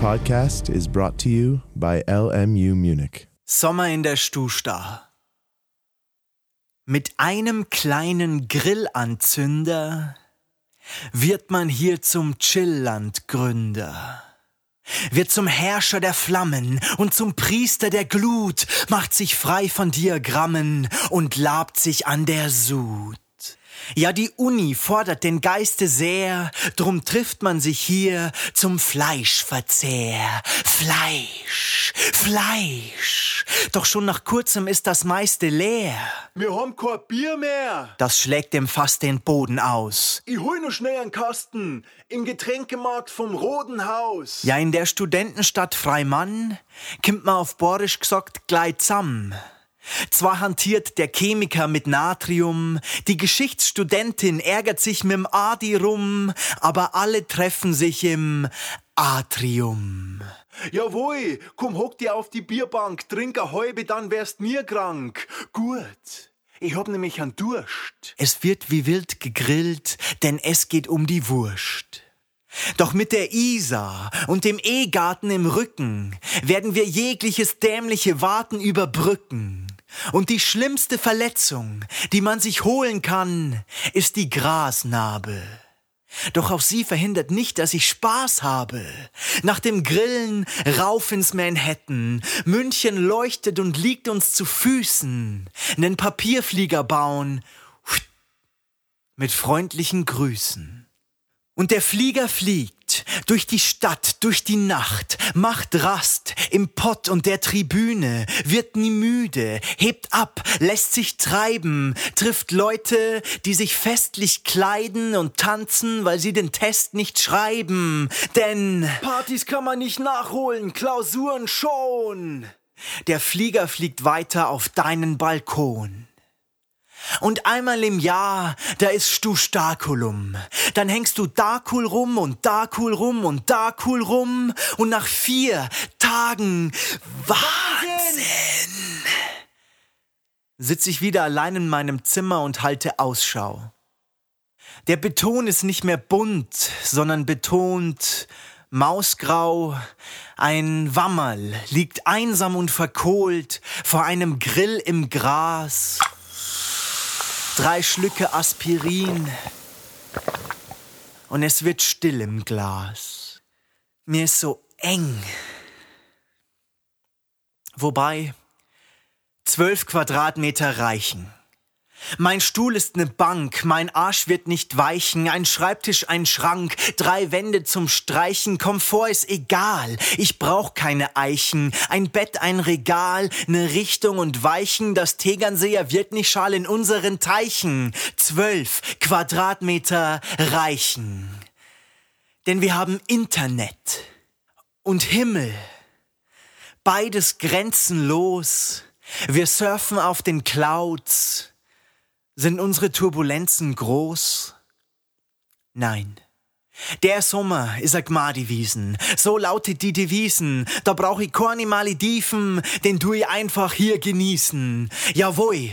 podcast is brought to you by LMU Munich. Sommer in der Stusta. Mit einem kleinen Grillanzünder wird man hier zum Chilllandgründer. Wird zum Herrscher der Flammen und zum Priester der Glut, macht sich frei von Diagrammen und labt sich an der Sud. Ja, die Uni fordert den Geiste sehr, drum trifft man sich hier zum Fleischverzehr. Fleisch, Fleisch. Doch schon nach kurzem ist das meiste leer. Wir haben kein Bier mehr. Das schlägt dem Fass den Boden aus. Ich hol nur schnell einen Kasten im Getränkemarkt vom Roten Haus. Ja, in der Studentenstadt Freimann kimmt man auf Borisch gesagt gleich zusammen. Zwar hantiert der Chemiker mit Natrium, die Geschichtsstudentin ärgert sich mit dem Adi rum, aber alle treffen sich im Atrium. Jawohl, komm hock dir auf die Bierbank, trink a Häube, dann wärst mir krank. Gut. Ich hab nämlich an Durst. Es wird wie wild gegrillt, denn es geht um die Wurst. Doch mit der Isar und dem E-Garten im Rücken werden wir jegliches dämliche Warten überbrücken. Und die schlimmste Verletzung, die man sich holen kann, ist die Grasnarbe. Doch auch sie verhindert nicht, dass ich Spaß habe. Nach dem Grillen rauf ins Manhattan. München leuchtet und liegt uns zu Füßen. Nen Papierflieger bauen. Mit freundlichen Grüßen. Und der Flieger fliegt durch die Stadt, durch die Nacht, macht Rast im Pott und der Tribüne, wird nie müde, hebt ab, lässt sich treiben, trifft Leute, die sich festlich kleiden und tanzen, weil sie den Test nicht schreiben. Denn Partys kann man nicht nachholen, Klausuren schon. Der Flieger fliegt weiter auf deinen Balkon. Und einmal im Jahr, da ist du Stakulum. Dann hängst du da cool rum und da cool rum und da cool rum. Und nach vier Tagen Wahnsinn! Sitz ich wieder allein in meinem Zimmer und halte Ausschau. Der Beton ist nicht mehr bunt, sondern betont mausgrau. Ein Wammerl liegt einsam und verkohlt vor einem Grill im Gras drei Schlücke Aspirin und es wird still im Glas. Mir ist so eng. Wobei zwölf Quadratmeter reichen. Mein Stuhl ist ne Bank, mein Arsch wird nicht weichen, ein Schreibtisch, ein Schrank, drei Wände zum Streichen, Komfort ist egal, ich brauch keine Eichen, ein Bett, ein Regal, ne Richtung und Weichen, das Tegernseer wird nicht schal in unseren Teichen, zwölf Quadratmeter reichen. Denn wir haben Internet und Himmel, beides grenzenlos, wir surfen auf den Clouds, sind unsere Turbulenzen groß? Nein. Der Sommer ist a Gmadi-Wiesen. So lautet die Devisen. Da brauch ich keine Malediven, den tu ich einfach hier genießen. Jawohl.